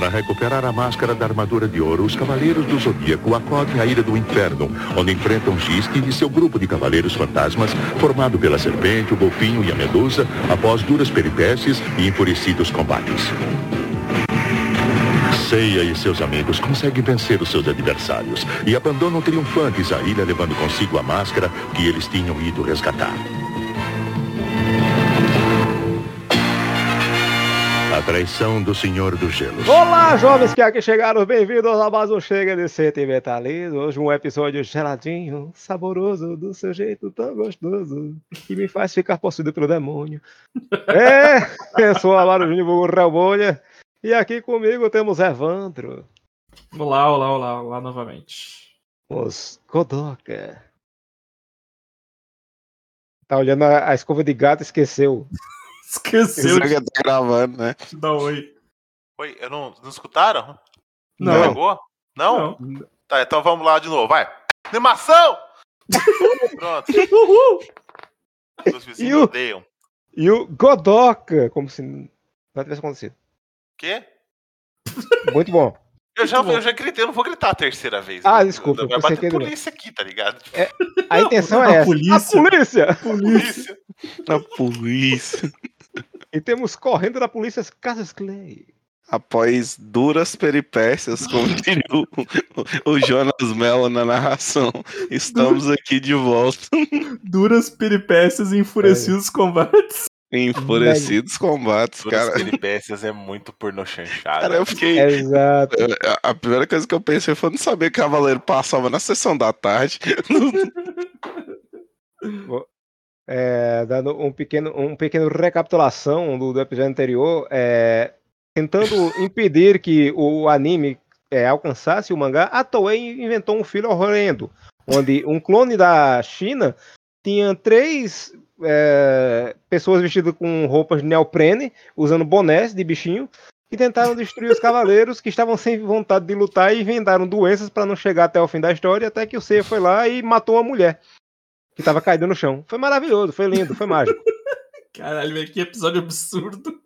Para recuperar a máscara da armadura de ouro, os Cavaleiros do Zodíaco acodem a Ilha do Inferno, onde enfrentam Gisque e seu grupo de Cavaleiros Fantasmas, formado pela Serpente, o Golfinho e a Medusa, após duras peripécias e enfurecidos combates. Seiya e seus amigos conseguem vencer os seus adversários e abandonam triunfantes a ilha levando consigo a máscara que eles tinham ido resgatar. Traição do Senhor do Gelo. Olá, jovens que aqui chegaram, bem-vindos a mais um Chega de Sentimentalismo. Hoje um episódio geladinho, saboroso, do seu jeito tão gostoso, que me faz ficar possuído pelo demônio. É, eu sou o Amaro Júnior Relbolha, e aqui comigo temos Evandro. Olá, olá, olá, olá novamente. Os Godoka. Tá olhando a, a escova de gato e esqueceu. Esqueceu Isso que tá gravando, né? dar oi. Oi, eu não, não escutaram? Não. Pegou? Não? Não. Tá, então vamos lá de novo, vai. Animação! Pronto, Uhul! E vizinhos o- me odeiam. E o Godoka, como se não tivesse acontecido. Quê? Muito bom. Eu já, eu já gritei, eu não vou gritar a terceira vez. Ah, né? desculpa, Vai bater que- polícia aqui, tá ligado? A intenção A é essa. polícia. A polícia! Polícia. A polícia. E temos correndo da polícia as Casas Clay. Após duras peripécias, como diria o, o Jonas Mello na narração, estamos aqui de volta. Duras peripécias e enfurecidos combates. Em enfurecidos combates, Duras cara. peripécias é muito porno chanchada. Cara, eu fiquei. Exato. A primeira coisa que eu pensei foi não saber que Cavaleiro passava na sessão da tarde. É, dando um pequeno, um pequeno recapitulação do, do episódio anterior, é, tentando impedir que o anime é, alcançasse o mangá, a Toei inventou um filho horrendo, onde um clone da China tinha três é, pessoas vestidas com roupas de neoprene, usando bonés de bichinho, que tentaram destruir os cavaleiros que estavam sem vontade de lutar e vendaram doenças para não chegar até o fim da história, até que o Seiya foi lá e matou uma mulher que tava caída no chão. Foi maravilhoso, foi lindo, foi mágico. Caralho, velho, que episódio absurdo.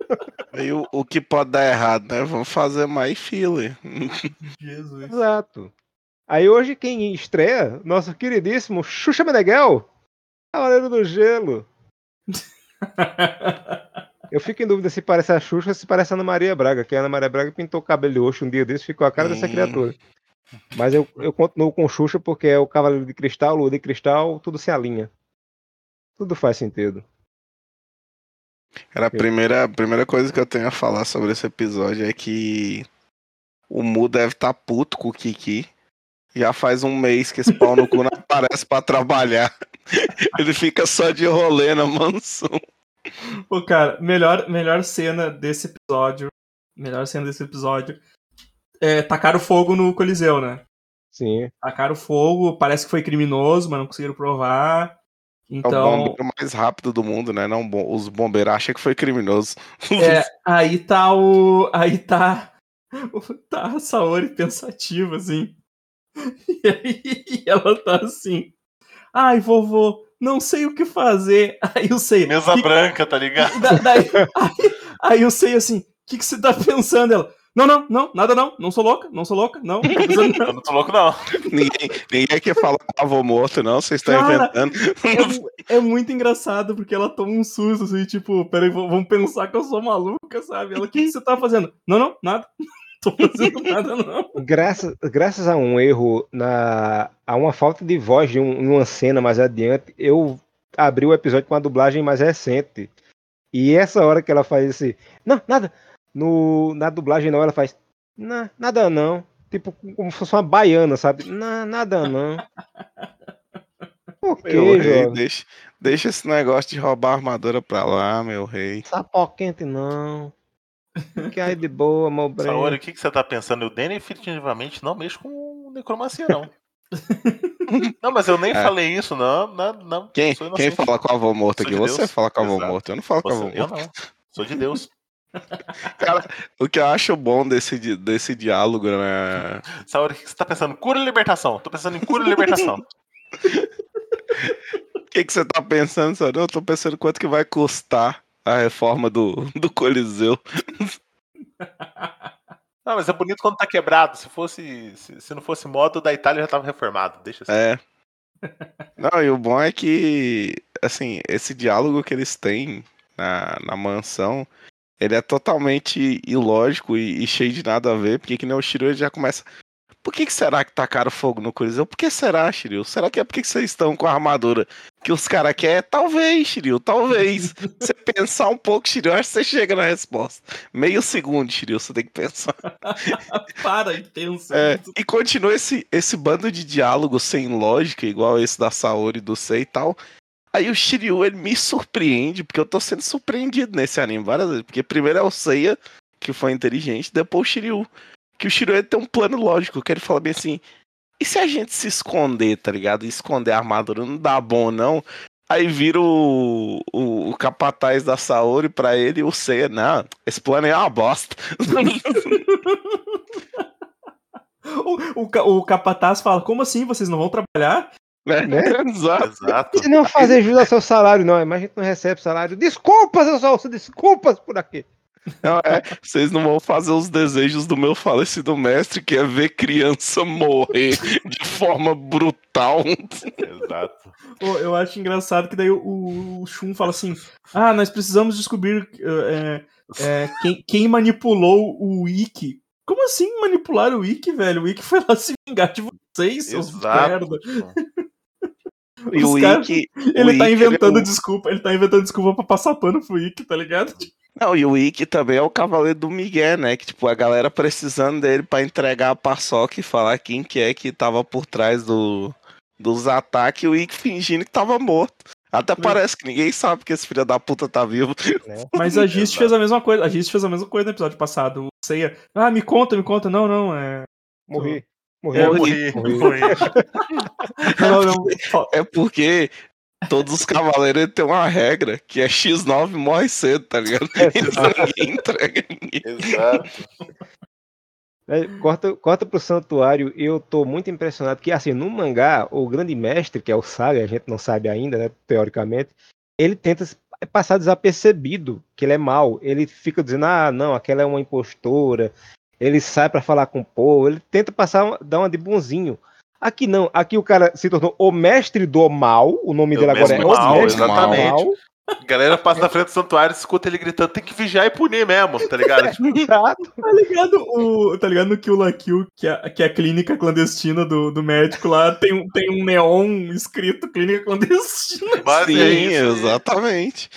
Aí o, o que pode dar errado, né? Vamos fazer mais filler. Jesus. Exato. Aí hoje quem estreia, nosso queridíssimo Xuxa Meneghel, Cavaleiro do Gelo. Eu fico em dúvida se parece a Xuxa ou se parece a Ana Maria Braga, que a Ana Maria Braga pintou o cabelo de roxo um dia desse, ficou a cara dessa Hum. criatura. Mas eu, eu continuo com Xuxa porque é o Cavaleiro de Cristal, Lua de Cristal, tudo se alinha. Tudo faz sentido. Cara, a primeira, a primeira coisa que eu tenho a falar sobre esse episódio é que o Mu deve estar puto com o Kiki. Já faz um mês que esse pau no cu não aparece pra trabalhar. Ele fica só de rolê na mansão. Pô, cara, melhor, melhor cena desse episódio. Melhor cena desse episódio. É, tacaram fogo no Coliseu, né? Sim. Tacaram fogo, parece que foi criminoso, mas não conseguiram provar. É o Então, bombeiro mais rápido do mundo, né? Não, bom- os bombeiros acham que foi criminoso. é, aí tá o. Aí tá. Tá a Saori pensativa, assim. E aí ela tá assim. Ai, vovô, não sei o que fazer. Aí eu sei. Mesa branca, tá ligado? Da- daí- aí, aí eu sei assim, o que, que você tá pensando? Ela, não, não, não, nada não, não sou louca, não sou louca, não. não não." Eu não tô louco, não. ninguém, ninguém aqui fala com avô morto, não. Vocês estão Cara, inventando. É, é muito engraçado, porque ela toma um susto, assim, tipo, peraí, v- vão pensar que eu sou maluca, sabe? Ela, o que, que você tá fazendo? Não, não, nada. Tô fazendo nada, não. Graças, graças a um erro, na, a uma falta de voz de um- uma cena mais adiante, eu abri o episódio com uma dublagem mais recente. E essa hora que ela faz esse. Não, nada. No, na dublagem não, ela faz. "Não, nada não. Tipo, como se fosse uma baiana, sabe? Não, nada não. Por que, Meu rei, deixa, deixa esse negócio de roubar a armadura pra lá, meu rei. Sapó quente não. Fique aí de boa, meu Saori, breno. o que, que você tá pensando? Eu definitivamente não mexo com necromancia, não. não, mas eu nem É. falei isso, não. Não, não Quem, quem fala com o avô morto Sou aqui? de Você Deus. fala com o avô Exato. morto. Eu não falo com o avô Você- eu morto. não. Sou de Deus. Cara, o que eu acho bom desse, desse diálogo, né? Saori, o que você tá pensando? Cura e libertação. Tô pensando em cura e libertação. O que, que você tá pensando, senhor? Eu tô pensando quanto que vai custar a reforma do, do Coliseu. Não, mas é bonito quando tá quebrado. Se fosse. Se, se não fosse modo, da Itália já tava reformado. Deixa assim. É. Não, e o bom é que, assim, esse diálogo que eles têm na, na mansão, ele é totalmente ilógico e, e cheio de nada a ver, porque que nem o Shiryu ele já começa. Por que, que será que tacaram fogo no Coliseu? Por que será, Shiryu? Será que é porque que vocês estão com a armadura que os caras querem? Talvez, Shiryu, talvez. você pensar um pouco, Shiryu, acho que você chega na resposta. Meio segundo, Shiryu, você tem que pensar. Para, intenso. É, e continua esse, esse bando de diálogo sem lógica, igual esse da Saori, do Sei e tal. Aí o Shiryu, ele me surpreende, porque eu tô sendo surpreendido nesse anime várias vezes. Porque primeiro é o Seiya, que foi inteligente, depois o Shiryu. Que o Shiryu tem um plano lógico, que ele fala bem assim, e se a gente se esconder, tá ligado? Esconder a armadura não dá bom, não. Aí vira o, o, o capataz da Saori pra ele e o Seiya, não, esse plano é uma bosta. O, o, o capataz fala: Como assim? Vocês não vão trabalhar? Né? Né? Exato. Exato. Se não fazer jus ao seu salário, não, mas a gente não recebe salário. Desculpas, eu só desculpas por aqui. Não, é, vocês não vão fazer os desejos do meu falecido mestre, que é ver criança morrer de forma brutal. Exato. Pô, eu acho engraçado que daí o, o Shun fala assim: Ah, nós precisamos descobrir é, é, quem, quem manipulou o Ikki. Como assim manipular o Ikki, velho? O Ikki foi lá se vingar de vocês, seus Exato. merda. E o caras- Ikki. Ele o tá inventando é o- desculpa, ele tá inventando desculpa pra passar pano pro Ikki, tá ligado? Não, e o Ikki também é o cavaleiro do Miguel, né? Que, tipo, a galera precisando dele pra entregar a paçoca e falar quem que é que tava por trás do, dos ataques e o Ikki fingindo que tava morto. Até parece que ninguém sabe que esse filho da puta tá vivo. Mas a Gist fez a mesma coisa. A Gist fez a mesma coisa no episódio passado. O Seiya, ah, me conta, me conta. Não, não, é. Morri. Morri. É, Morri. Morri. Morri. Não, não. Fa- É porque todos os cavaleiros eles têm uma regra que é X9 morre cedo, tá ligado? Então ninguém entrega ninguém. Exato. É, corta, corta pro santuário eu tô muito impressionado que, assim, no mangá, o grande mestre, que é o Saga, a gente não sabe ainda, né, teoricamente, ele tenta passar desapercebido, que ele é mau. Ele fica dizendo, ah, não, aquela é uma impostora. Ele sai pra falar com o povo, ele tenta passar, dar uma de bonzinho. Aqui não, aqui o cara se tornou o mestre do mal, o nome O dele agora é mestre o mal, mestre exatamente. do mal. A galera passa na frente do santuário, escuta ele gritando, tem que vigiar e punir mesmo, tá ligado? Tipo, Exato. Tá ligado? O, tá ligado no Kill la Kill, que é, que é a clínica clandestina do, do médico lá, tem, um- tem um neon escrito clínica clandestina. mas Sim, é exatamente.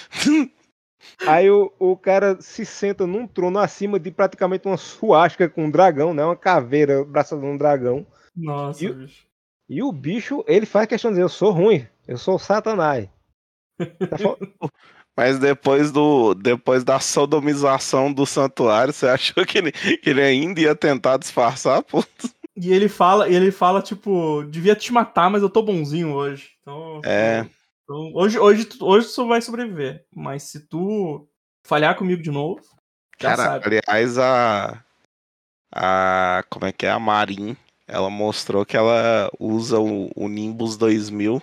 Aí o, o cara se senta num trono acima de praticamente uma suástica com um dragão, né? Uma caveira braçada de um dragão. Nossa, E o- bicho. E o bicho, ele faz questão de dizer, eu sou ruim, eu sou o satanás. Tá Mas depois do depois da sodomização do santuário, você achou que ele, que ele ainda ia tentar disfarçar? Pô, E ele fala, e ele fala, tipo, devia te matar, mas eu tô bonzinho hoje. Então, É. então, hoje, hoje, tu- hoje tu vai sobreviver. Mas se tu falhar comigo de novo, já Cara, sabe. aliás, a. A. Como é que é? A Marin. Ela mostrou que ela usa o, o Nimbus 2000.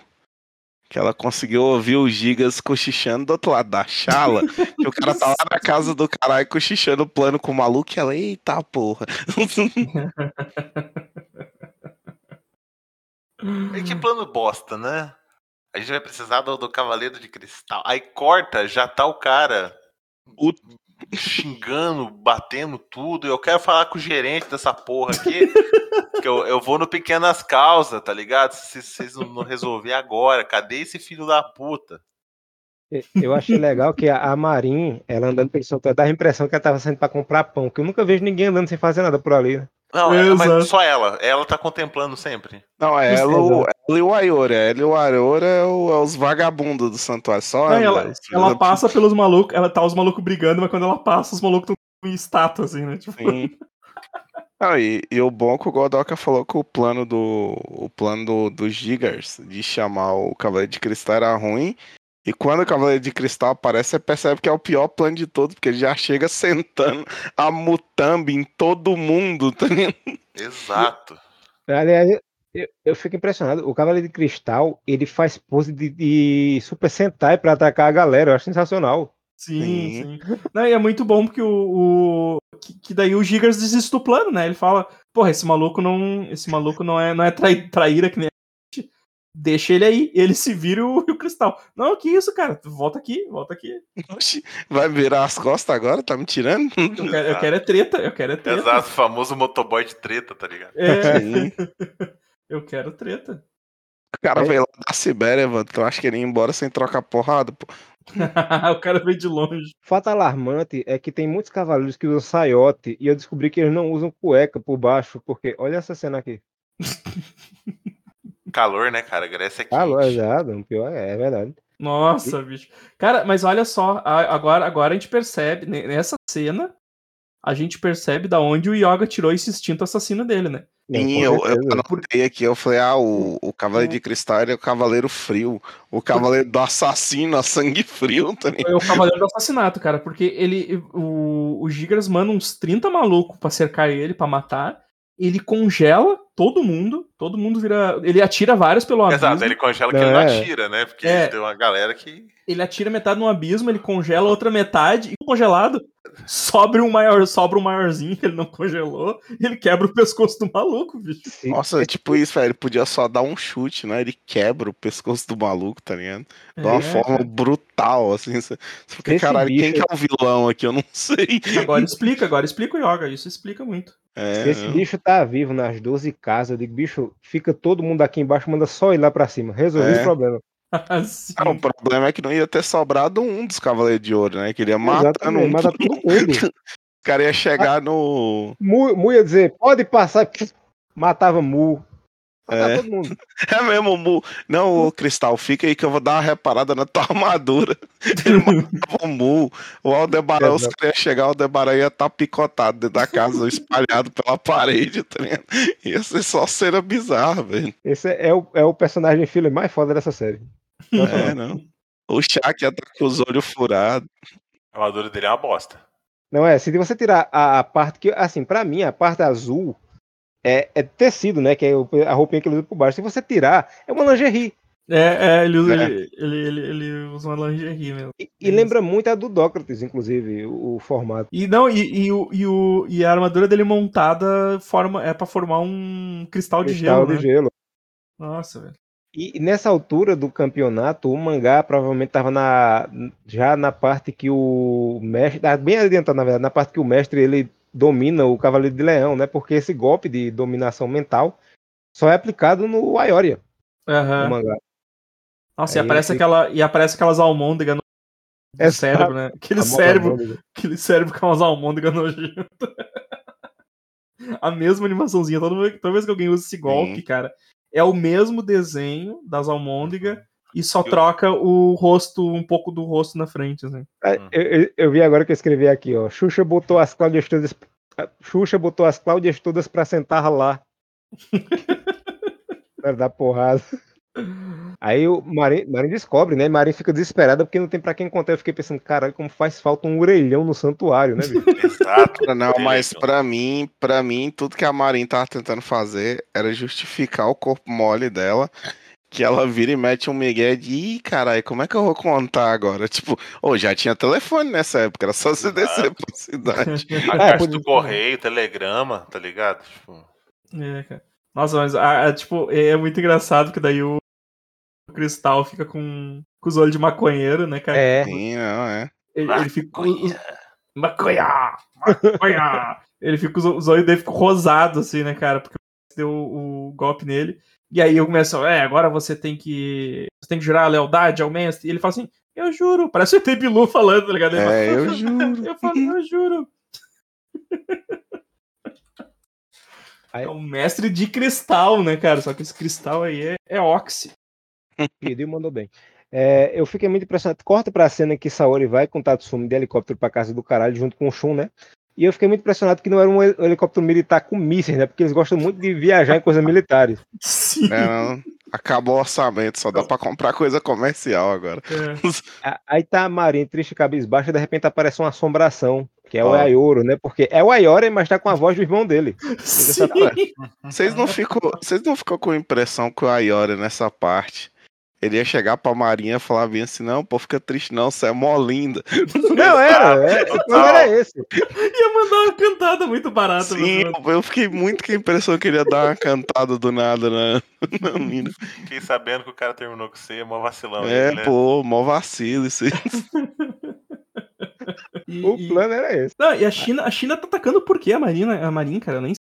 Que ela conseguiu ouvir o Gigas cochichando do outro lado da chala. que o cara tá lá na casa do caralho cochichando o plano com o maluco. E ela, eita porra. E que plano bosta, né? A gente vai precisar do, do Cavaleiro de Cristal. Aí corta, já tá o cara O- xingando, batendo tudo. Eu quero falar com o gerente dessa porra aqui. que eu, eu vou no Pequenas Causas, tá ligado? Se vocês não, resolver agora, cadê esse filho da puta? Eu achei legal que a Marin, ela andando pelo santuário, dava a impressão que ela tava saindo pra comprar pão, que eu nunca vejo ninguém andando sem fazer nada por ali. né? Não, é, mas só ela. Ela tá contemplando sempre. Não, é ela, o- ela e o Ayora. Ela e o Ayora é, o- é os vagabundos do santuário. Só Não, ela, ela da passa pelos malucos, ela tá os malucos brigando, mas quando ela passa, os malucos estão em estátua, assim, né? Tipo, Sim. Ah, e, e o bom é que o Godoka falou que o plano do o plano do, dos Gigas de chamar o Cavaleiro de Cristal era ruim. E quando o Cavaleiro de Cristal aparece, você percebe que é o pior plano de todos, porque ele já chega sentando a Mutambi em todo mundo, tá ligado? Exato. Aliás, eu, eu fico impressionado. O Cavaleiro de Cristal, ele faz pose de, de Super Sentai pra atacar a galera. Eu acho sensacional. Sim, Sim. sim. Não, e é muito bom porque o, o- que, que daí o Gigas desiste do plano, né? Ele fala, porra, esse maluco não. Esse maluco não é, não é trai, traíra que nem. Deixa ele aí, ele se vira e o, o cristal. Não, que isso, cara? Volta aqui, volta aqui. Oxi, vai virar as costas agora? Tá me tirando? Eu quero, eu quero é treta, eu quero é treta. Exato, o famoso motoboy de treta, tá ligado? É, eu quero treta. O cara É. veio lá da Sibéria, mano. Tu acha que ele ia embora sem trocar porrada, pô? o cara veio de longe. Fato alarmante é que tem muitos cavaleiros que usam saiote e eu descobri que eles não usam cueca por baixo, porque olha essa cena aqui. Calor, né, cara? Grécia é quente. Ah, exato, o pior é, é verdade. Nossa, bicho. Cara, mas olha só, agora, agora a gente percebe, ne- nessa cena, a gente percebe da onde o Yoga tirou esse instinto assassino dele, né? Não, Sim, eu, eu anotei aqui, eu falei, ah, o, o Cavaleiro de Cristal ele é o Cavaleiro Frio, o Cavaleiro do Assassino a sangue frio, tá ligado? Foi o Cavaleiro do Assassinato, cara, porque ele, o, o Gigas manda uns 30 malucos pra cercar ele, pra matar, ele congela todo mundo, todo mundo vira, ele atira vários pelo abismo, Exato, ele congela que Não, ele não é. atira, né? Porque É. tem uma galera que. ele atira metade no abismo, ele congela a outra metade, e congelado, sobra um maior, sobra um maiorzinho que ele não congelou, e ele quebra o pescoço do maluco, bicho. Nossa, é tipo isso, velho. Ele podia só dar um chute, né? Ele quebra o pescoço do maluco, tá ligado? De uma É, forma brutal, assim. Você fica, caralho, quem que é o vilão aqui? Eu não sei. Agora explica, agora explica o Yoga, isso explica muito. É, Se esse bicho tá vivo nas 12 casas, eu digo, bicho, fica todo mundo aqui embaixo, manda só ir lá pra cima. Resolvi É. o problema. Assim, Ah, o problema é que não ia ter sobrado um dos Cavaleiros de Ouro, né? Que ele ia matando Exatamente, um. mata todo mundo. O cara ia chegar no. Mu, Mu ia dizer, pode passar. Matava Mu. É. todo mundo. É mesmo, Mu. Não, ô Cristal, fica aí que eu vou dar uma reparada na tua armadura. Ele matava o Mu. O Aldebaran, os Exato. caras iam chegar, o Aldebaran ia estar picotado dentro da casa, espalhado pela parede, tá ligado? Ia ser só cena bizarra, velho. Esse é o, é o personagem filho mais foda dessa série. É, não. O Shaq ia estar com os olhos furados. A armadura dele é uma bosta. Não é? Se você tirar a, a parte que, assim, pra mim, a parte azul é, é tecido, né? Que é a roupinha que ele usa por baixo. Se você tirar, é uma lingerie. É, é, ele, usa, É. Ele, ele, ele, usa uma lingerie mesmo. E, e lembra muito a do Dócrates, inclusive, o, o formato. E não, e, e, o, e, o, e a armadura dele montada forma, é pra formar um cristal de Cristal gelo. de né? gelo. Nossa, velho. E nessa altura do campeonato, o mangá provavelmente estava na, já na parte que o mestre, ah, bem adiantado na verdade, na parte que o mestre ele domina o Cavaleiro de Leão, né? Porque esse golpe de dominação mental só é aplicado no Aioria, no Aham. mangá. Nossa, e aparece, fica- aquela, e aparece aquelas almôndegas no no Essa- cérebro, né? Aquele a cérebro, almôndega. aquele cérebro com umas almôndegas nojentas. A mesma animaçãozinha. Toda vez, toda vez que alguém usa esse golpe, Sim. cara, é o mesmo desenho das almôndegas e só Eu- troca o rosto, um pouco do rosto na frente, assim. Ah, Eu, eu- eu vi agora que eu escrevi aqui, ó. Xuxa botou as Cláudias todas. Xuxa botou as Cláudias todas pra sentar lá. Pra dar porrada. Aí o Marinho, Marinho descobre, né? Marinho fica desesperada porque não tem pra quem contar. Eu fiquei pensando, caralho, como faz falta um orelhão no santuário, né, bicho? Exato. Não, mas pra mim, pra mim, tudo que a Marin tava tentando fazer era justificar o corpo mole dela. Que ela vira e mete um migué de, ih, caralho, como é que eu vou contar agora? Tipo, ô, já tinha telefone nessa época, era só você descer pra cidade. A É, por do correio, telegrama, tá ligado? Tipo, É, cara. Nossa, mas a- a- tipo, é muito engraçado que daí o Cristal fica com, com os olhos de maconheiro, né, cara? É. Sim, não, é. Ele, ele fica com os... Maconha! Maconha! ele fica com os, os olhos dele ficam rosados, assim, né, cara? Porque deu o, o golpe nele. E aí eu começo, é, agora você tem que. Você tem que jurar a lealdade ao mestre. E ele fala assim, eu juro. Parece o ET Bilu falando, tá ligado? Ele fala, É, eu juro. eu falo, eu juro. Aí- É um mestre de cristal, né, cara? Só que esse cristal aí é, é Oxy. Pediu, mandou bem. É, eu fiquei muito impressionado. Corta pra cena que Saori vai com Tatsumi de helicóptero pra casa do caralho junto com o Shun, né? E eu fiquei muito impressionado que não era um hel- helicóptero militar com mísseis, né? Porque eles gostam muito de viajar em coisas militares. Sim. É, não. Acabou o orçamento, só dá pra comprar coisa comercial agora. É. A- Aí tá a Marinha triste, cabisbaixa, e de repente aparece uma assombração, que é o. Ayoro, né? Porque é o Ayori, mas tá com a voz do irmão dele. Sim. Vocês não ficou, vocês não ficou com a impressão que o Ayori nessa parte, ele ia chegar pra Marinha e falar bem assim, não, pô, fica triste não, você é mó linda. Não, era, é, o plano era esse. Ia mandar uma cantada muito barata. Sim, eu, eu fiquei muito com a impressão que ele ia dar uma cantada do nada na, na mina. Fiquei sabendo que o cara terminou com você, é mó vacilão. É, ele, né? pô, mó vacilo isso aí. E, O e- plano era esse. Não, e a China, a China tá atacando por quê? A Marina, a Marinha, cara, eu nem sei.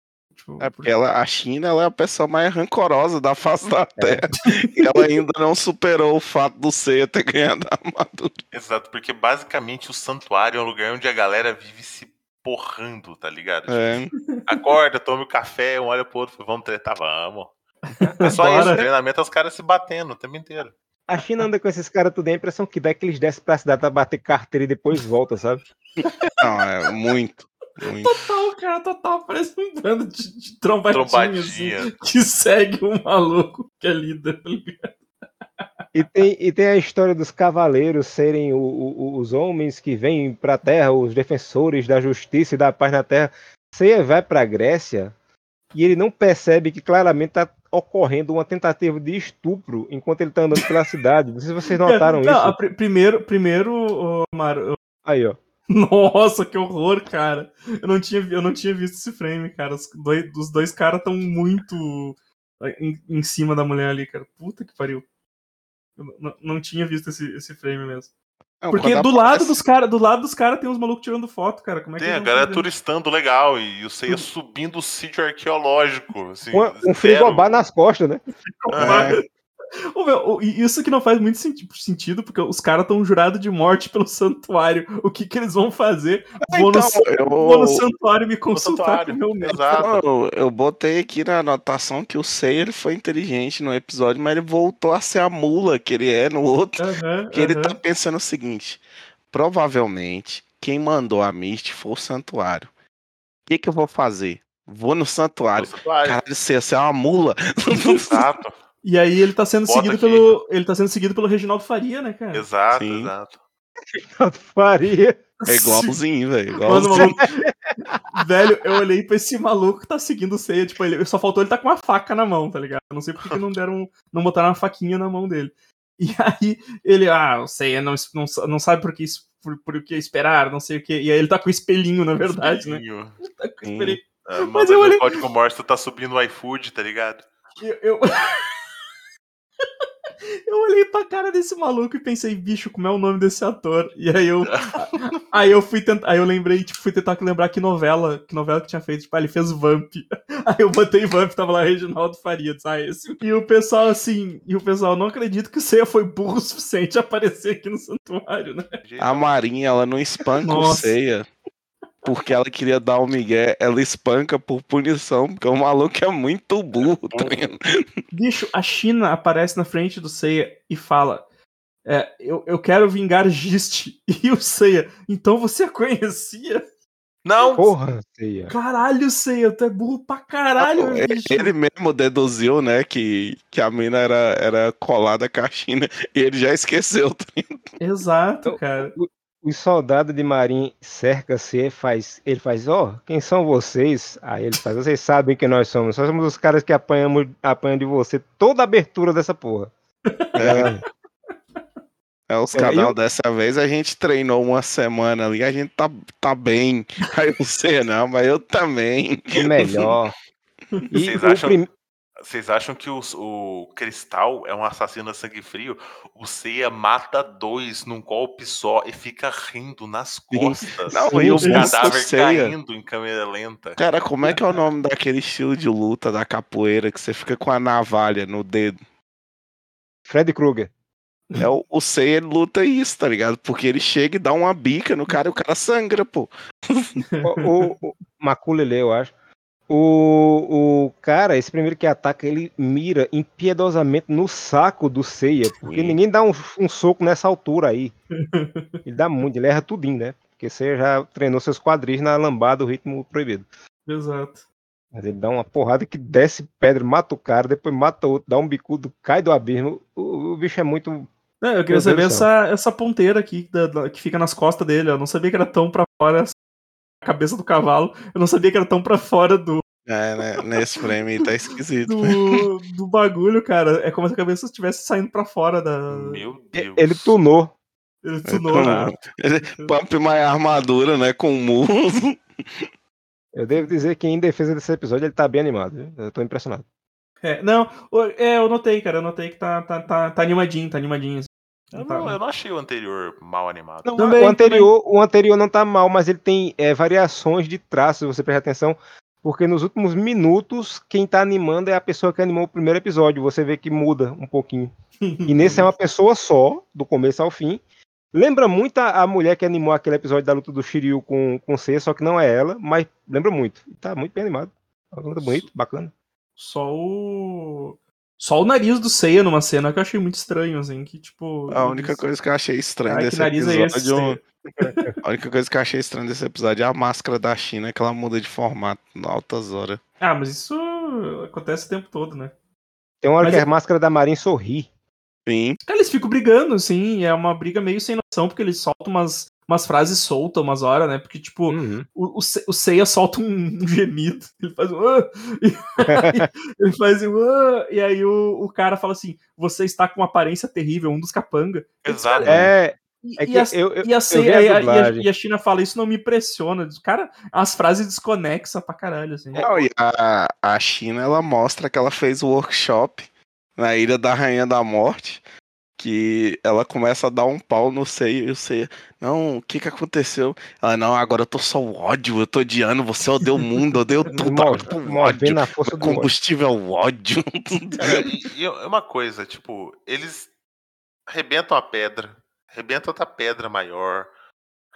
Tipo, É porque ela, a China ela é a pessoa mais rancorosa da face da Terra. E ela ainda não superou o fato do Seiya ter ganhado a armadura. Exato, porque basicamente o santuário é um lugar onde a galera vive se porrando, tá ligado? É. Acorda, tome o café, um olha pro outro, fala, vamos tretar, vamos. É só Bora. isso, o treinamento é os caras se batendo o tempo inteiro. A China anda com esses caras tudo, a impressão que dá é que eles descem pra cidade pra bater carteira e depois volta, sabe? Não, é muito. Muito. Total, cara, total. Parece um bando de, de trombadinha, assim, Trombadinha. que segue um maluco que é líder. tá ligado? E tem, e tem a história dos cavaleiros serem o- o- os homens que vêm pra terra, os defensores da justiça e da paz na terra. Seiya vai pra Grécia e ele não percebe que claramente tá ocorrendo uma tentativa de estupro enquanto ele tá andando pela cidade. Não sei se vocês notaram Não, a isso. pri- primeiro, primeiro, Mário, Aí, ó. Nossa, que horror, cara. Eu não tinha, eu não tinha visto esse frame, cara. Os dois, os dois caras estão muito em, em cima da mulher ali, cara. Puta que pariu. Eu não, tinha visto esse, esse frame mesmo. Não, Porque do aparece- lado dos caras, do lado dos caras tem uns malucos tirando foto, cara. Como é que Tem a eles vão galera fazer? turistando legal e o Seiya subindo o sítio arqueológico. Assim, Um, um frigobar nas costas, né? É, Ô, meu, o- isso que não faz muito senti- sentido, porque os caras estão jurados de morte pelo santuário. O que que eles vão fazer? Vou, no, Então, eu, vou no santuário me consultar santuário, com meu médico. Exato. Não, eu botei aqui na anotação que o Seiya ele foi inteligente no episódio, mas ele voltou a ser a mula que ele é no outro. Aham, Que ele aham. tá pensando o seguinte: provavelmente quem mandou a Mist foi o santuário. O que, que eu vou fazer? Vou no santuário. No santuário. Caralho, você é uma mula. Exato, E aí ele tá sendo Bota seguido aqui. pelo. Ele tá sendo seguido pelo Reginaldo Faria, né, cara? exato, Sim. exato. Faria. É igualzinho, velho. Mano, Igualzinho. maluco. Velho, eu olhei pra esse maluco que tá seguindo o Seiya, tipo, ele, só faltou ele tá com uma faca na mão, tá ligado? Eu não sei porque que não deram, não botaram uma faquinha na mão dele. E aí ele, ah, o Seiya não, não, não sabe por que, por, por que esperar, não sei o que. E aí ele tá com o espelhinho, na verdade, né? Espelhinho. Tá com o Sim. espelhinho. Ah, Mas Mas eu o olhei- código Morse tá subindo o iFood, tá ligado? Eu, eu... eu olhei pra cara desse maluco e pensei, bicho, como é o nome desse ator? E aí eu. aí eu fui tentar. Aí eu lembrei, tipo, fui tentar lembrar que novela, que novela que tinha feito. Tipo, ah, ele fez Vamp. Aí eu botei Vamp, tava lá Reginaldo Faria, disse, ah, esse. E o pessoal, assim, e o pessoal, não acredito que o Seiya foi burro o suficiente a aparecer aqui no santuário, né? A Marinha, ela não espanca o Nossa. Porque ela queria dar o migué. Ela espanca por punição, porque o maluco é muito burro. Tá ligado? Bicho, a China aparece na frente do Seiya e fala. É, eu, eu quero vingar Gist. E o Seiya, então você a conhecia? Não, Porra, Seiya. Caralho, Seiya, tu é burro pra caralho, Não, ele- bicho. Ele mesmo deduziu, né, que, que a mina era, era colada com a China e ele já esqueceu. tá? Exato, Eu- cara. O soldado de marinha cerca-se e faz. Ele faz, ó, quem são vocês? Aí ele faz, vocês sabem quem nós somos. Nós somos os caras que apanhamos, apanham de você toda a abertura dessa porra. É, é os canal eu- dessa vez a gente treinou uma semana ali, a gente tá, tá bem. Aí você não, mas eu também. Melhor. E Vocês acham- prim- Vocês acham que os- o Cristal é um assassino a sangue frio? O Seiya mata dois num golpe só e fica rindo nas costas. Não, e o cadáver Seiya. caindo em câmera lenta. Cara, como é que é o nome daquele estilo de luta da capoeira que você fica com a navalha no dedo? Fred Krueger. É o, o Seiya luta isso, tá ligado? Porque ele chega e dá uma bica no cara e o cara sangra, pô. O, o, o Maculele, eu acho. O, o cara, esse primeiro que ataca, ele mira impiedosamente no saco do Seiya, porque Sim. ninguém dá um, um soco nessa altura aí. Ele dá muito, ele erra tudinho, né? Porque Seiya já treinou seus quadris na lambada do ritmo proibido. Exato. Mas ele dá uma porrada que desce pedra, mata o cara, depois mata outro, dá um bicudo, cai do abismo. O, o bicho é muito. Eu queria saber essa, essa ponteira aqui da- da- que fica nas costas dele. Eu não sabia que era tão pra fora cabeça do cavalo. Eu não sabia que era tão pra fora do, É, né? Nesse frame aí tá esquisito. do, do bagulho, cara. É como se a cabeça estivesse saindo pra fora da. Meu Deus. Ele tunou. Ele tunou, né? ele- Pump mais armadura, né? Com mu. Eu devo dizer que em defesa desse episódio ele tá bem animado. Eu tô impressionado. É, não, é, eu notei, cara. Eu notei que tá, tá, tá, tá animadinho, tá animadinho. Eu Tá. não, eu não achei o anterior mal animado. Não, Também, o, anterior, o anterior não tá mal, mas ele tem é, variações de traços, se você prestar atenção. Porque nos últimos minutos, quem tá animando é a pessoa que animou o primeiro episódio. Você vê que muda um pouquinho. E nesse é uma pessoa só, do começo ao fim. Lembra muito a, a mulher que animou aquele episódio da luta do Shiryu com, com C, só que não é ela, mas lembra muito. E tá muito bem animado. Tá muito bonito, bacana. Só o. Só o nariz do Seiya numa cena que eu achei muito estranho, assim, que tipo. A única coisa que eu achei estranha que desse nariz é esse, episódio. a única coisa que eu achei estranha desse episódio é a máscara da China, que ela muda de formato em altas horas. Ah, mas isso acontece o tempo todo, né? Tem uma hora Mas que é- a máscara da Marin sorri. Sim. Cara, eles ficam brigando, assim, e é uma briga meio sem noção, porque eles soltam umas, umas frases soltas umas horas, né? Porque, tipo, Uhum. o, o, Se- o Seiya solta um, um gemido, ele faz um. "Ah", e aí ele faz um. "Ah", e aí o, o cara fala assim: Você está com uma aparência terrível, um dos capanga. Exato. É, E, É e que a, eu- eu- e a e China fala: Isso não me impressiona. Cara, as frases desconexas pra caralho, assim. Não, e a, a China, ela mostra que ela fez o workshop na Ilha da Rainha da Morte, que ela começa a dar um pau no Seiya, e o Seiya, não, o que que aconteceu? Ela, não, agora eu tô só o ódio, eu tô odiando, você odeia o mundo, odeia tudo, Mo- agora eu tô o ódio, movendo a força meu do ódio. combustível é o ódio. Cara, e, e é uma coisa, tipo, eles arrebentam a pedra, arrebentam outra pedra maior,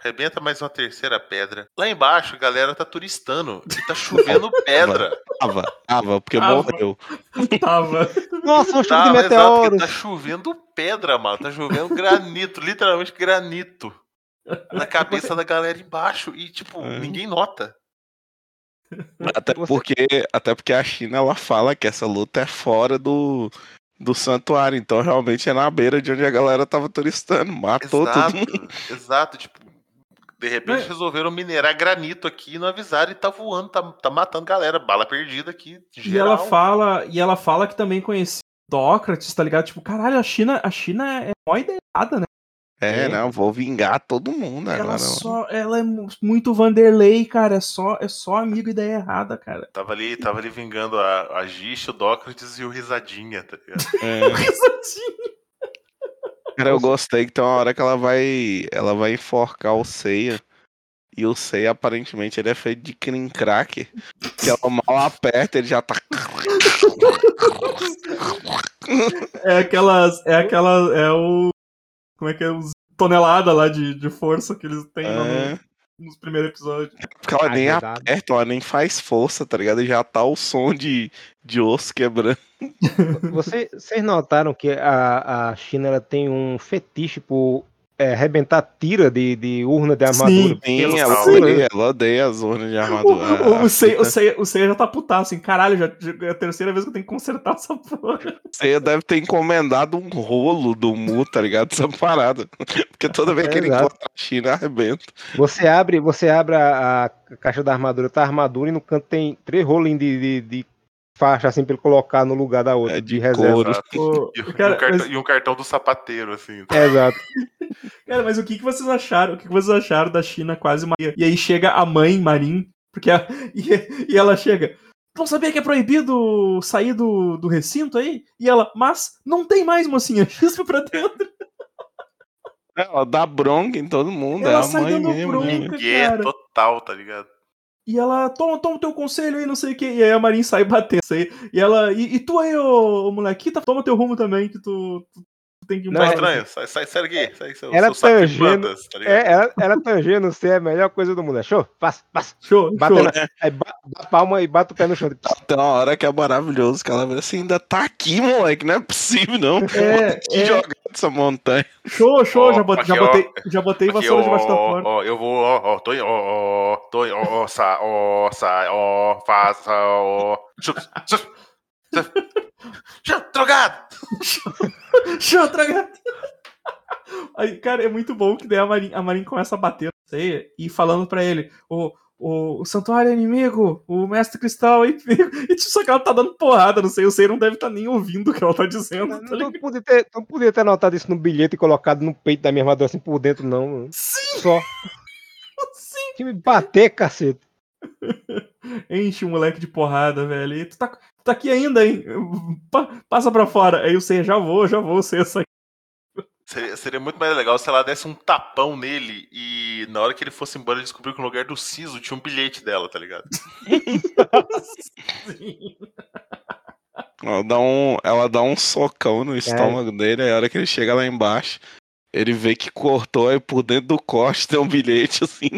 arrebenta mais uma terceira pedra. Lá embaixo, a galera tá turistando e tá chovendo pedra. Tava, tava, porque Tava. morreu. Tava. Nossa, um chuva Tá, de exato, meteoros. tá chovendo pedra, mano. Tá chovendo granito, literalmente granito. Na cabeça da galera embaixo. E, tipo, É. ninguém nota. Até porque, até porque a China ela fala que essa luta é fora do, do santuário, então realmente é na beira de onde a galera tava turistando, matou Exato, todo mundo. exato. Tipo, de repente É. resolveram minerar granito aqui e não avisaram e tá voando, tá, tá matando galera. Bala perdida aqui. E Geral. ela fala, e ela fala que também conhecia Sócrates, tá ligado? Tipo, caralho, a China, a China é mó ideia errada, né? É, É. não, vou vingar todo mundo Ela agora. só, ela é mu- muito Vanderlei, cara, é só, é só amigo ideia errada, cara. Tava ali, tava ali vingando a, a Gish, o Dócrates e o Risadinha, tá ligado? É, cara, eu gostei que tem uma hora que ela vai, ela vai enforcar o Seiya. E o Seiya, aparentemente, ele é feito de cream cracker. Que ela mal aperta, ele já tá. É aquelas, é aquela, é o, como é que é, os tonelada lá de, de força que eles têm lá no- É, nos primeiros episódios. porque ela nem Agregado. aperta, ela nem faz força, tá ligado? E já tá o som de, de osso quebrando. Você- Vocês notaram que a, a China ela tem um fetiche por é, arrebentar tira de, de urna de armadura? Porque Sim, ela- ela Sim. odeia, ela odeia as urnas de armadura. o, o, Seiya, o, Seiya, o Seiya já tá putaço, assim, caralho, já, já é a terceira vez que eu tenho que consertar essa porra. Você deve ter encomendado um rolo do Mu, tá ligado? Essa parada. Porque toda vez que ele Exato. encontra a China, arrebenta. Você abre, você abre a, a caixa da armadura, tá a armadura e no canto tem três rolinhos de, de, de faixa assim pra ele colocar no lugar da outra, É de, de reserva. couro. Ô, E, o- cara, um cartão, mas- e um cartão do sapateiro, assim. É, exato. Cara, mas o que, que vocês acharam? O que, que vocês acharam da China quase Maria? E aí chega a mãe Marin, porque a- e, e ela chega. Não sabia que é proibido sair do, do recinto aí? E ela, mas não tem mais, mocinha, chispa pra dentro. Ela dá bronca em todo mundo. Ela é a sai mãe dando mesmo. bronca. né? Que é cara. total, tá ligado? E ela, toma, toma o teu conselho aí, não sei o que. E aí a Marin sai batendo. E ela, e, e tu aí, ô, ô moleque, tá, toma teu rumo também, que tu, tu tem que ir Não, Tá estranho, sai, sai, sai daqui. Sai, seu, Ela seu de tangendo- plantas, tá? É, ela, ela tangendo você é a melhor coisa do mundo. É show? Passa, passa. Show, Bate show. na, aí ba- dá a palma e bate o pé no chão. Tem uma hora que é maravilhoso, que ela vê assim, ainda tá aqui, moleque, não é possível, não. É, Te é. jogar dessa montanha. Show, show, Ó, já, botei, já, aqui, ó. botei, já botei Aqui, vassoura ó, debaixo da porta. ó, eu vou, ó, ó, tô, ó, ó, tô, ó, ó, sa, ó, sai, ó, faça, ó, chu, drogado! Show, tragado. Aí, cara, é muito bom que daí a Marin, a Marin começa a bater, sei, e falando pra ele, ô, o, o santuário é inimigo, o mestre cristal é inimigo. E tipo, só que ela tá dando porrada, não sei, o Sei não deve estar tá nem ouvindo o que ela tá dizendo. Não, Tá não, podia ter, não podia ter anotado isso no bilhete e colocado no peito da minha armadura assim por dentro, não. Sim, Só. sim. Que me bater, cacete. Enche o moleque de porrada, velho. E tu tá, tu tá aqui ainda, hein? Pa- passa pra fora. Aí o Sei, já vou, já vou, Sei, sai. Seria, seria muito mais legal se ela desse um tapão nele e na hora que ele fosse embora ele descobriu que no lugar do siso tinha um bilhete dela, tá ligado? Sim. Ela dá um, ela dá um socão no estômago dele, aí a hora que ele chega lá embaixo, ele vê que cortou, aí por dentro do corte tem um bilhete assim.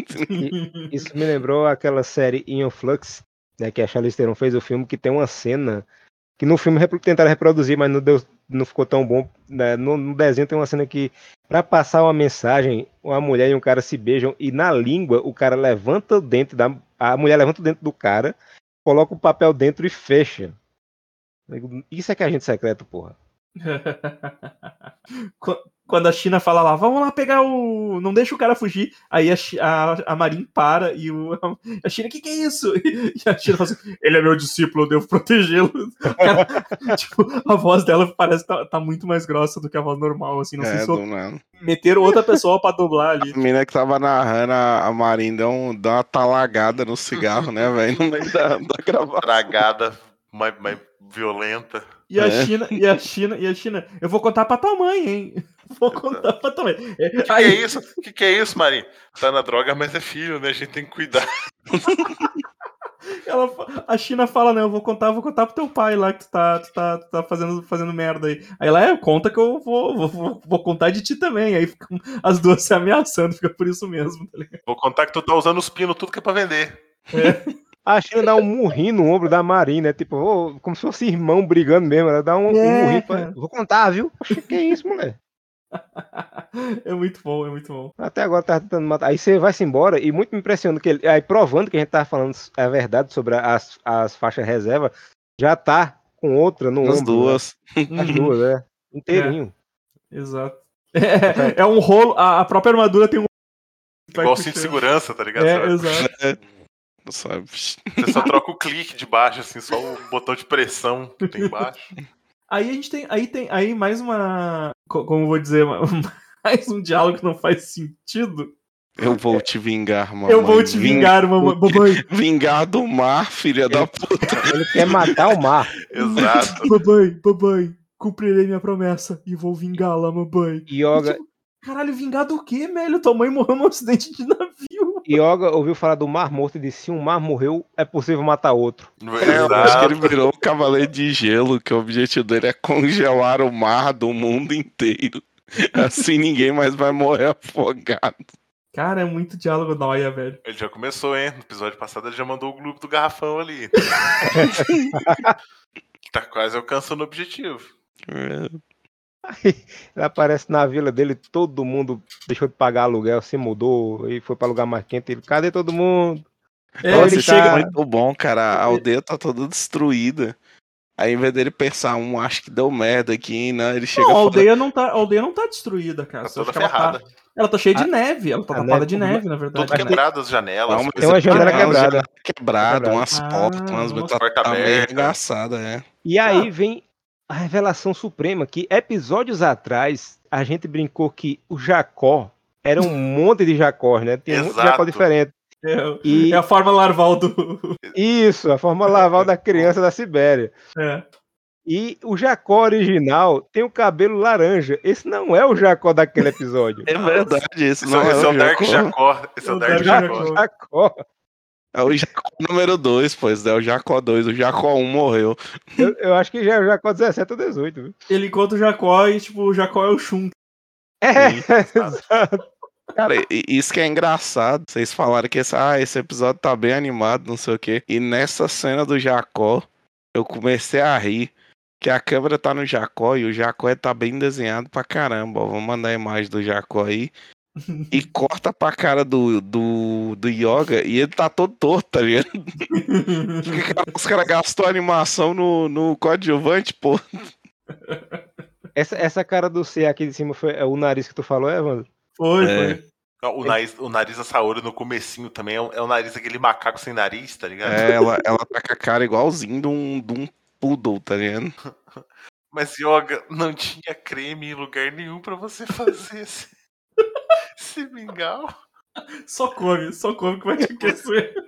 Isso me lembrou aquela série Ion Flux, né, que a Charlize Theron fez o filme, que tem uma cena que no filme tentaram reproduzir, mas não, deu, não ficou tão bom. né, No, no desenho tem uma cena que, pra passar uma mensagem, uma mulher e um cara se beijam e na língua o cara levanta o dente da. A mulher levanta o dente do cara, coloca o papel dentro e fecha. Isso é que é agente secreto, porra. Qu- Quando a China fala lá, vamos lá pegar o. Não deixa o cara fugir. Aí a, a, a Marin para e o, a China, o que, que é isso? E a China fala assim: ele é meu discípulo, eu devo protegê-lo. Tipo, a voz dela parece que tá, tá muito mais grossa do que a voz normal, assim. Não sei É, se do nada. meteram outra pessoa pra dublar ali. A menina que tava narrando, a, Marinha deu, um, deu uma talagada no cigarro, né, velho? No meio da, da gravação. Tragada, mais, mais violenta. E a É. China, e a China, e a China, eu vou contar pra tua mãe, hein? Vou contar pra tua mãe. É, O que, que é Aí, isso? O que, que é isso, Marinho? Tá na droga, mas é filho, né? A gente tem que cuidar. ela, a China fala, né? Eu vou contar, vou contar pro teu pai lá que tu tá, tu tá, tu tá fazendo, fazendo merda aí. Aí ela, é, conta que eu vou, vou, vou, vou contar de ti também. Aí ficam as duas se ameaçando, fica por isso mesmo, tá ligado? Vou contar que tu tá usando os pinos tudo que é pra vender. A China dá um murrinho no ombro da Marin, né? Tipo, ô, como se fosse irmão brigando mesmo. Ela dá um, um É, murrinho. pra-. Vou contar, viu? Oxe, Que isso, mulher? É muito bom, é muito bom. Até agora tá tentando matar. Aí você vai-se embora e muito me impressiona que ele. Aí provando que a gente tava falando a verdade sobre as, as faixas reserva, já tá com outra no As ombro. duas. né? As duas, é. Inteirinho. Exato. É, é um rolo, a, própria armadura tem um. Igual cinto de segurança, tá ligado? É, exato. Sabe? Você só troca o clique de baixo, assim, só o botão de pressão que tem embaixo. Aí a gente tem. Aí tem. Aí mais uma. co- Como eu vou dizer? mais um diálogo que não faz sentido. Eu vou te vingar, mamãe. eu vou te Ving- vingar, mamãe. Mamãe, Vingar do mar, filha da puta. Ele quer matar o mar. Exato. mamãe, mamãe. Cumprirei minha promessa e vou vingá-la, mamãe. Yoga, Caralho, vingar do quê, velho? Tua mãe morreu num acidente de navio. Yoga ouviu falar do mar morto e disse: se um mar morreu, é possível matar outro. É, eu acho que ele virou um cavaleiro de gelo, que o objetivo dele é congelar o mar do mundo inteiro. Assim ninguém mais vai morrer afogado. Cara, é muito diálogo nóia, velho. Ele já começou, hein? No episódio passado ele já mandou o grupo do garrafão ali. tá quase alcançando o objetivo. É, Ele aparece na vila dele, todo mundo deixou de pagar aluguel, se mudou e foi pra lugar mais quente. Ele, cadê todo mundo? É, Nossa, chega. muito bom, cara. A aldeia tá toda destruída. Aí, em vez dele pensar, um, acho que deu merda aqui, né? Ele chega Não, a aldeia não tá, a aldeia não tá destruída, cara. Tá Só toda que ela tá, ferrada. ela tá cheia de neve, ela tá a tapada de neve, na verdade. Tudo né? quebrado as janelas. Não, Tem uma janela umas quebrada. quebrada, Quebrada. umas Ah, portas, umas nossa. tá, Porta tá meio aberta. arregaçada, é. E aí vem a revelação suprema que episódios atrás a gente brincou que o Jacó era um monte de Jacós, né? Tinha muito Exato. Jacó diferente. É, E é a forma larval do. isso, a forma laval da criança da Sibéria. É. E o Jacó original tem o cabelo laranja. Esse não é o Jacó daquele episódio. É verdade, isso Esse, não é, esse é o Dark Jacó. Jacó. Esse é o O Dark Dark Jacó. Jacó. É o Jacó número 2, pois é o Jacó 2. O Jacó 1 morreu. Eu, eu acho que já é o Jacó 17 ou 18. Viu? Ele encontra o Jacó e, tipo, o Jacó é o Shun. É, exato. Cara, isso que é engraçado. Vocês falaram que esse, ah, esse episódio tá bem animado, não sei o quê. E nessa cena do Jacó, eu comecei a rir. Que a câmera tá no Jacó e o Jacó tá bem desenhado pra caramba. Ó, vamos mandar a imagem do Jacó aí. E corta pra cara do, do, do Yoga e ele tá todo torto, tá ligado? Os caras gastou a animação no, no coadjuvante, pô. Essa, essa cara do C aqui de cima foi é o nariz que tu falou, Evandro? Foi, É. foi. O nariz, o nariz da Saori no comecinho também é o, é o nariz daquele macaco sem nariz, tá ligado? É, ela, ela tá com a cara igualzinho de um, de um poodle, tá ligado? Mas Yoga não tinha creme em lugar nenhum pra você fazer esse, esse mingau. Só come, só come que vai te aquecer.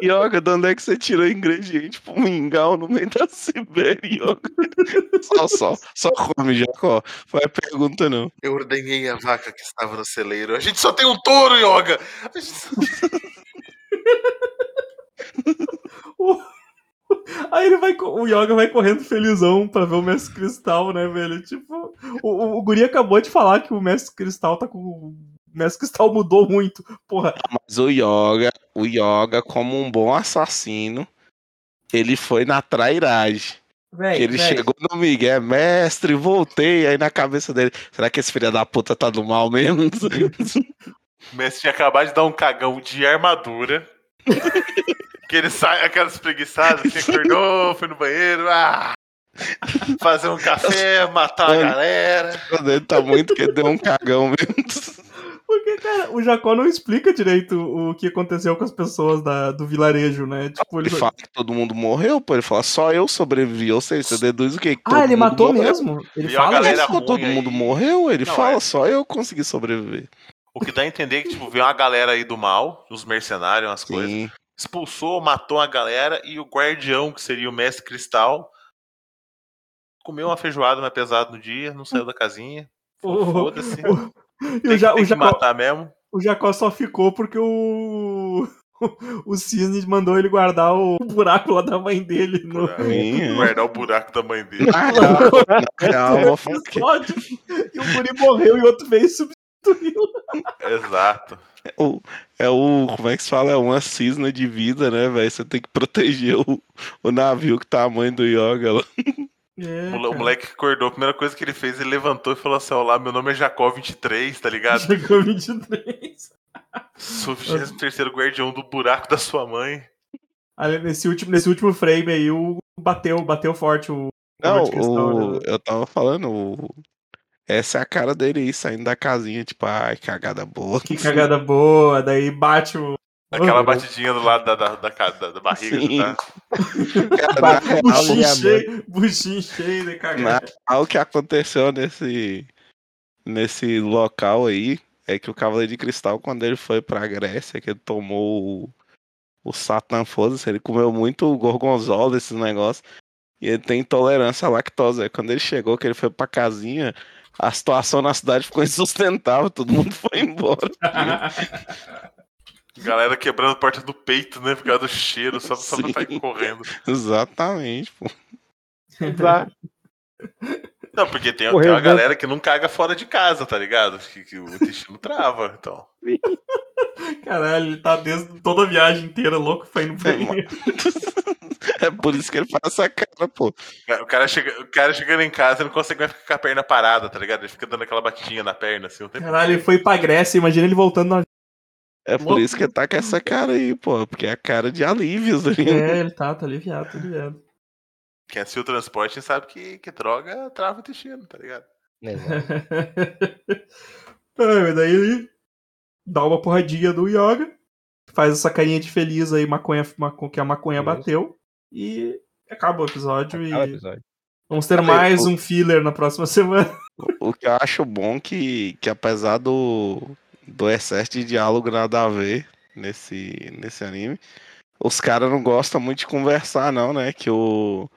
Yoga, de onde é que você tirou ingrediente pro mingau no meio da Sibéria, Yoga? Só, só, só come, Jacó. Faz pergunta não. Eu ordenhei a vaca que estava no celeiro. A gente só tem um touro, Yoga! A gente só- Aí ele vai, o Yoga vai correndo felizão pra ver o Mestre Cristal, né, velho? Tipo, o, o, o Guri acabou de falar que o Mestre Cristal tá com. O Mestre Cristal mudou muito. Porra, Mas o Yoga, o Yoga, como um bom assassino, ele foi na trairagem. velho. ele chegou no Miguel, mestre, voltei. Aí na cabeça dele, será que esse filho da puta tá do mal mesmo? O Messi tinha acabado de dar um cagão de armadura. que ele sai, aquelas preguiçadas, que acordou, foi no banheiro, ah, fazer um café, matar a galera. Ele tá muito que deu um cagão mesmo. Porque, cara, o Jacó não explica direito o que aconteceu com as pessoas da, do vilarejo, né? Tipo, ele. Ele fala que todo mundo morreu, pô. Ele fala, só eu sobrevivi. Ou seja, você deduz o quê? Que Ah, ele matou morreu. mesmo? Ele E a fala galera isso? Todo ruim mundo aí. morreu? Ele Não, fala, é. só eu consegui sobreviver. O que dá a entender que, tipo, veio uma galera aí do mal, os mercenários, umas coisas. Expulsou, matou a galera e o guardião, que seria o mestre cristal, comeu uma feijoada mais pesada no dia, não saiu da casinha. O- Foda-se. o- E Tem, o, Ja- tem o que Jacó, matar mesmo. o Jacó só ficou porque o. O Cisne mandou ele guardar o buraco lá da mãe dele no. Sim, é. Guardar o buraco da mãe dele. Eu falo que episódio, e o Guri morreu e outro veio substituiu. Exato. o- é o. Como é que se fala? É uma cisna de vida, né, velho? Você tem que proteger o, o navio que tá a mãe do Yoga lá. É, O moleque acordou, a primeira coisa que ele fez, ele levantou e falou assim: Olá, meu nome é Jacó 23, tá ligado? Chegou 23. Sou o 23 guardião do buraco da sua mãe. Ali, nesse, último, nesse último frame aí, o bateu, bateu forte o. Não, o, né? eu tava falando, o- essa é a cara dele aí, saindo da casinha, tipo, ai, cagada boa. Que cagada boa, daí bate o. Aquela batidinha do lado da, da, da, da- da barriga, Sim. tá? Cara, na Bate- real, Buchinho cheio, de cagada. na- o que aconteceu nesse, nesse local aí é que o Cavaleiro de Cristal, quando ele foi pra Grécia, que ele tomou o, o Satan foda-se, ele comeu muito gorgonzola, esses negócios, e ele tem intolerância à lactose. Quando ele chegou, que ele foi pra casinha, a situação na cidade ficou insustentável, todo mundo foi embora. Galera quebrando a porta do peito, né? Por causa do cheiro, só, só pra sair correndo. Exatamente, pô. Exato. Não, porque tem, tem uma galera que não caga fora de casa, tá ligado? Que, que o intestino trava, então. Caralho, ele tá desde toda a viagem inteira louco pra ir no banheiro. É por isso que ele faz essa cara, pô. O cara, chega, o cara chegando em casa não consegue mais ficar com a perna parada, tá ligado? Ele fica dando aquela batidinha na perna, assim, o tempo Caralho, ele foi pra Grécia, imagina ele voltando na. É por Louco. isso que ele tá com essa cara aí, pô. Porque é a cara de alívios ali. É, ele tá, tá aliviado, tá aliviado. Quem assistiu o transporte sabe que, que droga trava o intestino, tá ligado? Exato. Mas daí ele dá uma porradinha do Yoga, faz essa carinha de feliz aí, maconha, maco- que a maconha Isso. bateu, e acaba o episódio. Acaba o e episódio. vamos ter mais o- um filler na próxima semana. O que eu acho bom que, que apesar do, do excesso de diálogo nada a ver nesse, nesse anime, os caras não gostam muito de conversar, não, né? Que o,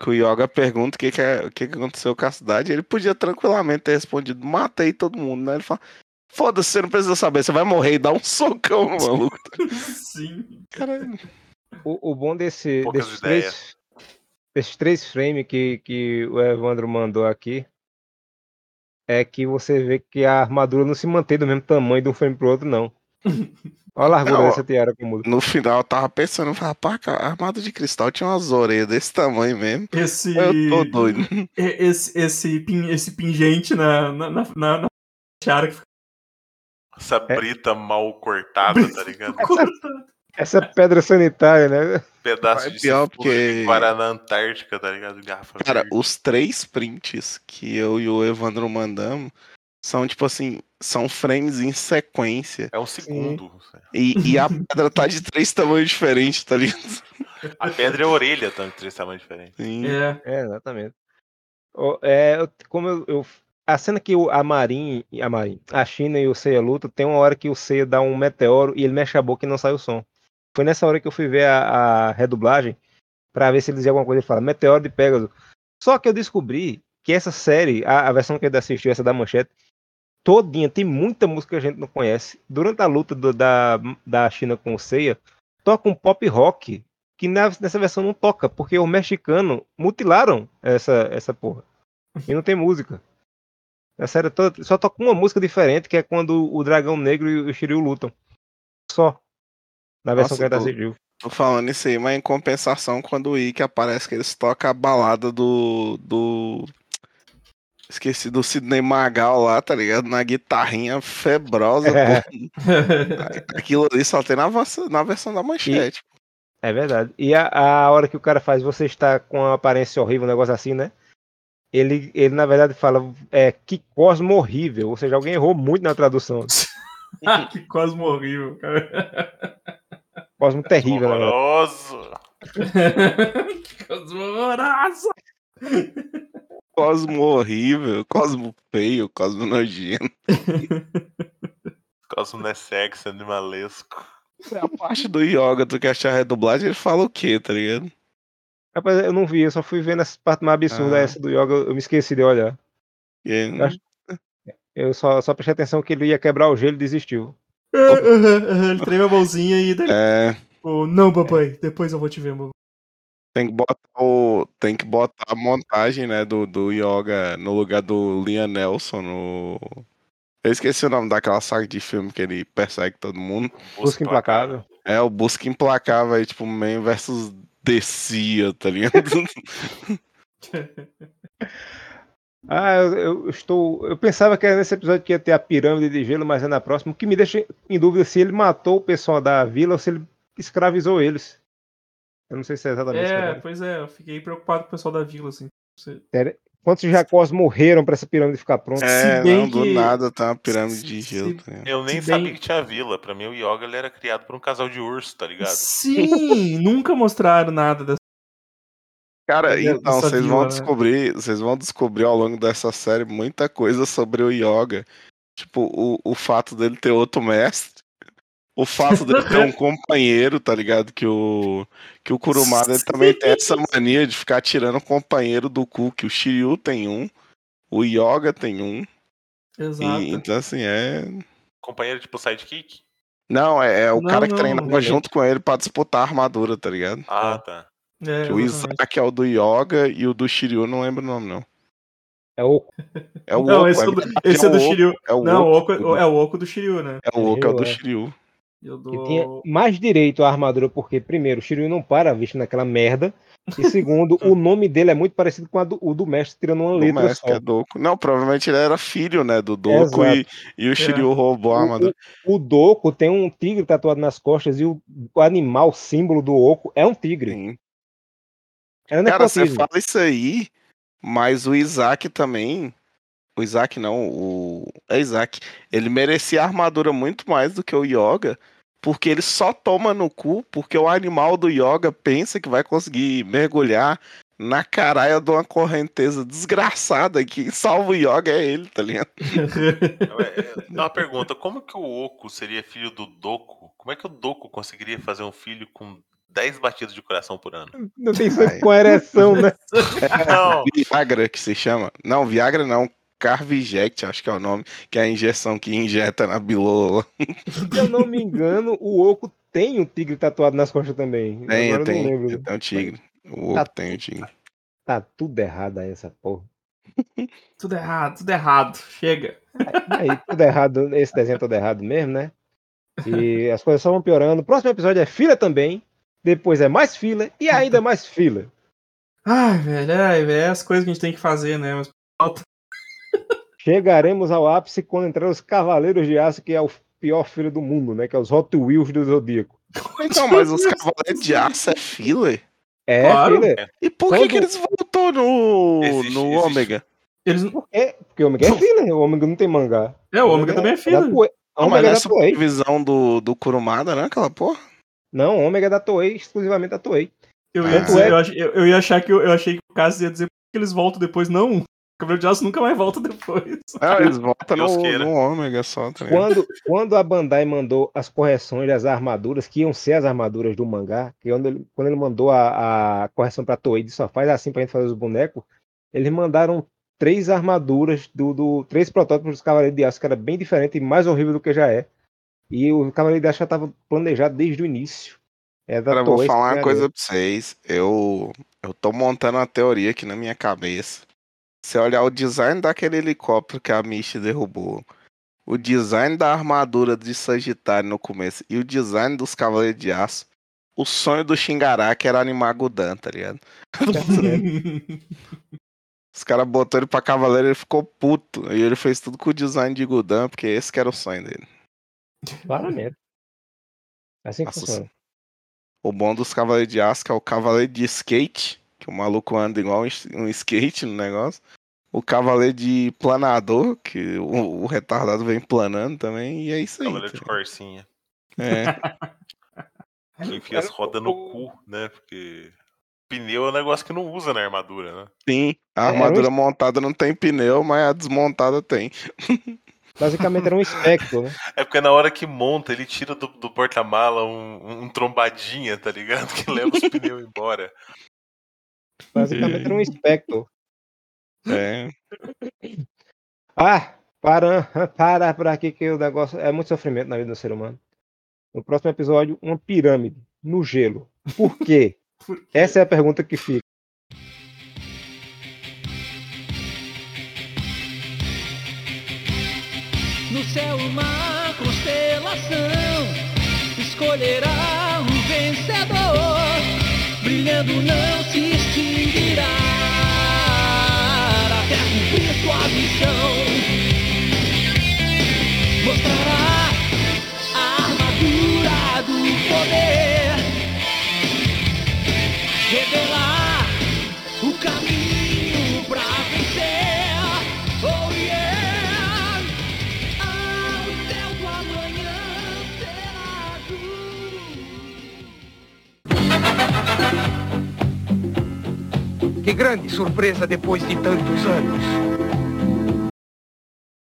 que o Yoga pergunta o que, que, é- o que, que aconteceu com a cidade. Ele podia tranquilamente ter respondido: matei todo mundo, né? Ele fala: foda-se, você não precisa saber, você vai morrer e dá um socão no maluco. Sim. Caralho. O, o bom desse, Poucas desses, ideias. três, desses três frames que, que o Evandro mandou aqui é que você vê que a armadura não se mantém do mesmo tamanho de um frame pro outro, não. Olha a largura Não, dessa tiara. No final eu tava pensando, rapaz, a armada de cristal tinha umas orelhas desse tamanho mesmo. Esse, Eu tô doido. esse, esse, pin- esse pingente na, na, na, na, tiara que fica Essa brita mal cortada, tá ligado? Essa pedra sanitária, né? Pedaço É de pior porque- Guaraná Antártica, tá ligado? Garrafa Cara, verde. os três prints que eu e o Evandro mandamos são, tipo assim, são frames em sequência. É um segundo. E, e a pedra tá de três tamanhos diferentes, tá ligado? A pedra é a orelha, tá? De três tamanhos diferentes. Sim. É. É, exatamente. É, eu- como eu, eu- a cena que o- a Marin, a Marin, a China e o Seiya lutam, tem uma hora que o Seiya dá um meteoro e ele mexe a boca e não sai o som. Foi nessa hora que eu fui ver a, a redublagem pra ver se ele dizia alguma coisa. Ele fala meteoro de Pegasus. Só que eu descobri que essa série, a, a versão que ele assistiu, essa da manchete, todinha, tem muita música que a gente não conhece. Durante a luta do- da, da China com o Seiya, toca um pop rock que na- nessa versão não toca, porque os mexicanos mutilaram essa, essa porra. E não tem música. A série toda só toca uma música diferente, que é quando o Dragão Negro e o Shiryu lutam. Só. Na versão Nossa, que a gente assistiu. Tô falando isso aí, mas em compensação, quando o Ikki aparece que eles tocam a balada do. do. Esqueci do Sidney Magal lá, tá ligado? Na guitarrinha febrosa, É. pô. Aquilo ali só tem na, na versão da manchete. É verdade. E a, a hora que o cara faz, você está com uma aparência horrível, um negócio assim, né? Ele, ele na verdade fala, é, que cosmo horrível. Ou seja, alguém errou muito na tradução. Ah, que cosmo horrível, cara. Cosmo terrível. Horroroso. que cosmo horroroso. Cosmo horrível, Cosmo feio, Cosmo nojento. Cosmo não é sexy, animalesco. A parte do Yoga, tu quer achar a redublagem, ele fala o quê, tá ligado? Rapaz, eu não vi, eu só fui vendo essa parte mais absurda, Ah. essa do yoga, eu me esqueci de olhar. E aí, Eu acho- Eu só, só prestei atenção que ele ia quebrar o gelo e desistiu. Ele treme a mãozinha e daí. É, Oh, não, papai, depois eu vou te ver, mamãe. Tem que botar o. Tem que botar a montagem, né, do, do Yoga no lugar do Liam Nelson no. Eu esqueci o nome daquela saga de filme que ele persegue todo mundo. Busca implacável. É o Busca Implacável aí, tipo, Man versus Descia, tá ligado? Ah, eu, eu estou. Eu pensava que era nesse episódio que ia ter a pirâmide de gelo, mas é na próxima. O que me deixa em dúvida se ele matou o pessoal da vila ou se ele escravizou eles. Eu não sei se é exatamente. É, pois é, eu fiquei preocupado com o pessoal da vila, assim. Você- Quantos jacós morreram pra essa pirâmide ficar pronta? É, não, do que- nada tá uma pirâmide de se- gelo. se- tá? Eu nem Se bem- sabia que tinha vila. Pra mim, o Yoga ele era criado por um casal de urso, tá ligado? Sim, nunca mostraram nada dessa. Cara, então, vocês vila, vão né? descobrir, vocês vão descobrir ao longo dessa série muita coisa sobre o Yoga. Tipo, o, o fato dele ter outro mestre. O fato dele ter um companheiro, tá ligado? Que o, que o Kurumada ele também tem essa mania de ficar tirando o companheiro do cu, que o Shiryu tem um, o Yoga tem um. Exato. E, então, assim, é. Companheiro tipo sidekick? Não, é, é o Não, cara que não, treinava não é. junto com ele pra disputar a armadura, tá ligado? Ah, tá. É, Que o. Isaac é o do Yoga e o do Shiryu não lembro o nome, não. É o. É o Não, Oco, esse é, é, do, esse é do Oco, Shiryu. é o Não, o Oco, Oco, é o Oco do Shiryu, né? é o Oco, é o do É. Shiryu. E o Que tinha mais direito à armadura, porque, primeiro, o Shiryu não para visto naquela merda. E segundo, o nome dele é muito parecido com a do, o do mestre, tirando uma Do letra mestre, só. é Doku. Não, provavelmente ele era filho, né, do Doku e, e o Shiryu roubou a O- armadura. O, o Doku tem um tigre tatuado nas costas e o, o animal, símbolo do Oco, é um tigre. Sim. Era Cara, você fala isso aí, mas o Isaac também. O Isaac não, o. É Isaac. Ele merecia a armadura muito mais do que o Yoga, porque ele só toma no cu porque o animal do Yoga pensa que vai conseguir mergulhar na caralha de uma correnteza desgraçada. Quem salva o Yoga é ele, tá ligado? É, é, uma pergunta: como que o Oco seria filho do Doku? Como é que o Doku conseguiria fazer um filho com 10 batidas de coração por ano? Não tem Ai. com ereção, né? Não, Viagra que se chama. Não, Viagra não. Carviject, acho que é o nome, que é a injeção que injeta na bilola. Se eu não me engano, o Oco tem um tigre tatuado nas costas também. Tem, Agora eu tem. não lembro. Tem um tigre. O Tá- Oco tem o tigre. Tá tudo errado aí, essa porra. tudo errado, tudo errado. Chega. Aí, tudo errado, esse desenho é todo errado mesmo, né? E as coisas só vão piorando. O próximo episódio é fila também. Depois é mais fila e ainda mais fila. Ai, velho, ai, velho, é as coisas que a gente tem que fazer, né? Mas Chegaremos ao ápice quando entrar os Cavaleiros de Aço, que é o pior filho do mundo, né? Que é os Hot Wheels do Zodíaco. Então, mas os Cavaleiros de Aço é filler? É, Claro. fila. E por que, Quando- que eles voltou no, Existe- no existe. Ômega? Eles... Por quê? Porque o Ômega é filler, o Ômega não tem mangá. É, o Ômega também é filler. Toei. Não, mas é é da Toei. subdivisão do, do Kurumada, né? Aquela porra? Não, Ômega é da Toei, exclusivamente da Toei. Eu ia, Tanto dizer, é- eu, ach- eu- eu ia achar que eu, eu achei que o Caso ia dizer que eles voltam depois. Não, o Cavaleiro de Aço nunca mais volta depois. É, eles voltam no, no Ômega só, tá? Quando, quando a Bandai mandou as correções das armaduras, que iam ser as armaduras do mangá, que quando ele, quando ele mandou a, a correção pra Toei, de só faz assim pra gente fazer os bonecos, eles mandaram três armaduras, do, do três protótipos dos Cavaleiros de Aço, que era bem diferente e mais horrível do que já é. E o Cavaleiro de Aço já estava planejado desde o início. É da Cara, eu vou falar uma coisa pra vocês. Eu, eu tô montando uma teoria aqui na minha cabeça. Se olhar o design daquele helicóptero que a Michi derrubou, o design da armadura de Sagitário no começo e o design dos Cavaleiros de Aço, o sonho do Shingaraki era animar Gudan, tá ligado? Os caras botaram ele pra Cavaleiro e ele ficou puto. E ele fez tudo com o design de Gudan, porque esse que era o sonho dele. Claramente. É assim que funciona. O bom dos Cavaleiros de Aço que é o Cavaleiro de Skate, que o maluco anda igual um skate no negócio. O Cavaleiro de Planador, que o, o retardado vem planando também, e é isso aí. Cavaleiro de tá Corsinha. ligado? É, Que enfia as rodas no cu, né? Porque pneu é um negócio que não usa na armadura, né? sim, a É, armadura montada não tem pneu, mas a desmontada tem. Basicamente era um espectro, né? É porque na hora que monta, ele tira do, do porta-mala um, um trombadinha, tá ligado? Que leva os pneus embora. Basicamente era um espectro. É, Ah, para, para por aqui que o negócio é muito sofrimento na vida do ser humano. No próximo episódio, uma pirâmide no gelo. Por quê? Por quê? Essa é a pergunta que fica. No céu uma constelação escolherá um vencedor, brilhando não se Que grande surpresa depois de tantos anos.